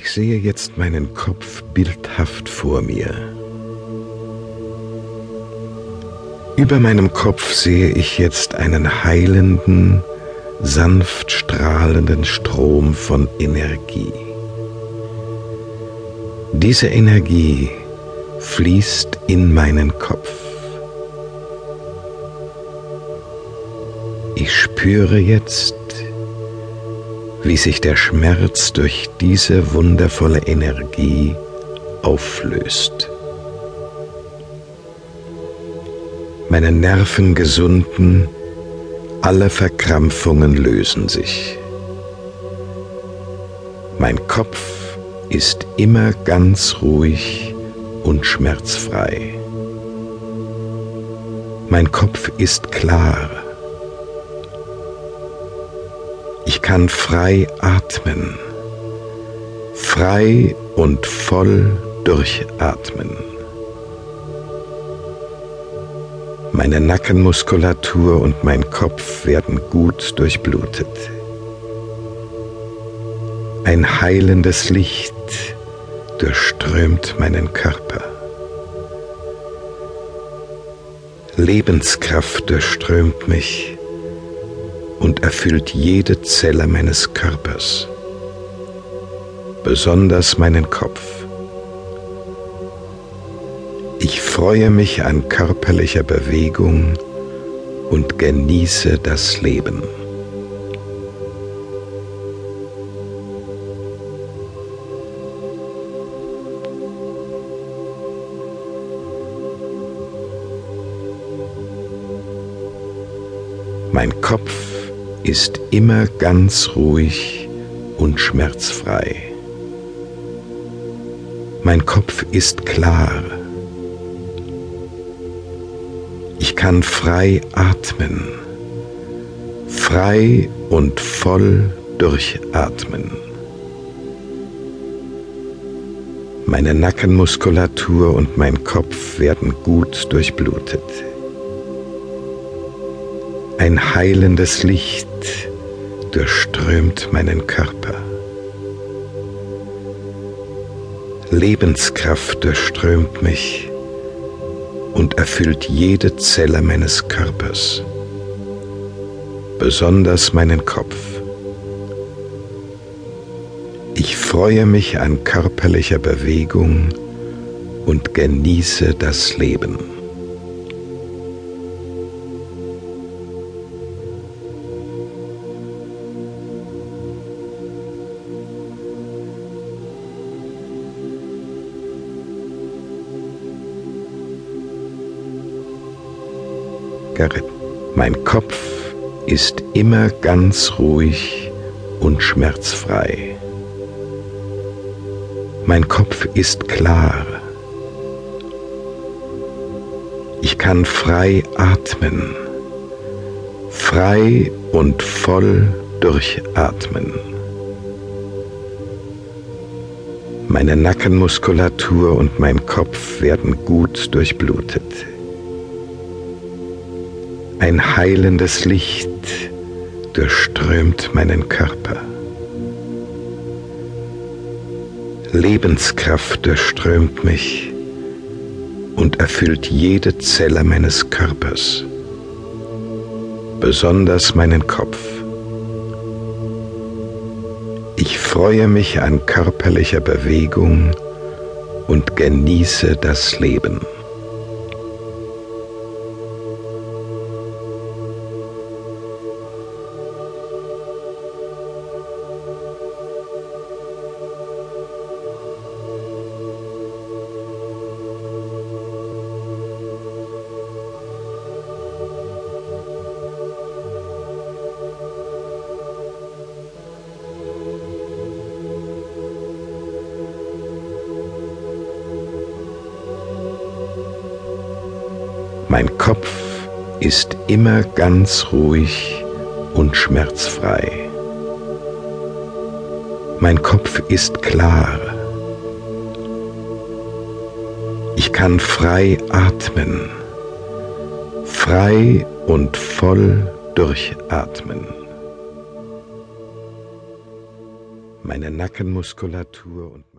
Ich sehe jetzt meinen Kopf bildhaft vor mir. Über meinem Kopf sehe ich jetzt einen heilenden, sanft strahlenden Strom von Energie. Diese Energie fließt in meinen Kopf. Ich spüre jetzt, wie sich der Schmerz durch diese wundervolle Energie auflöst. Meine Nerven gesunden, alle Verkrampfungen lösen sich. Mein Kopf ist immer ganz ruhig und schmerzfrei. Mein Kopf ist klar. Ich kann frei atmen, frei und voll durchatmen. Meine Nackenmuskulatur und mein Kopf werden gut durchblutet. Ein heilendes Licht durchströmt meinen Körper. Lebenskraft durchströmt mich und erfüllt jede Zelle meines Körpers, besonders meinen Kopf. Ich freue mich an körperlicher Bewegung und genieße das Leben. Mein Kopf ist immer ganz ruhig und schmerzfrei. Mein Kopf ist klar. Ich kann frei atmen, frei und voll durchatmen. Meine Nackenmuskulatur und mein Kopf werden gut durchblutet. Ein heilendes Licht durchströmt meinen Körper. Lebenskraft durchströmt mich und erfüllt jede Zelle meines Körpers, besonders meinen Kopf. Ich freue mich an körperlicher Bewegung und genieße das Leben. Gerrit. Mein Kopf ist immer ganz ruhig und schmerzfrei. Mein Kopf ist klar. Ich kann frei atmen, frei und voll durchatmen. Meine Nackenmuskulatur und mein Kopf werden gut durchblutet. Ein heilendes Licht durchströmt meinen Körper. Lebenskraft durchströmt mich und erfüllt jede Zelle meines Körpers, besonders meinen Kopf. Ich freue mich an körperlicher Bewegung und genieße das Leben. Mein Kopf ist immer ganz ruhig und schmerzfrei. Mein Kopf ist klar. Ich kann frei atmen, frei und voll durchatmen. meine Nackenmuskulatur und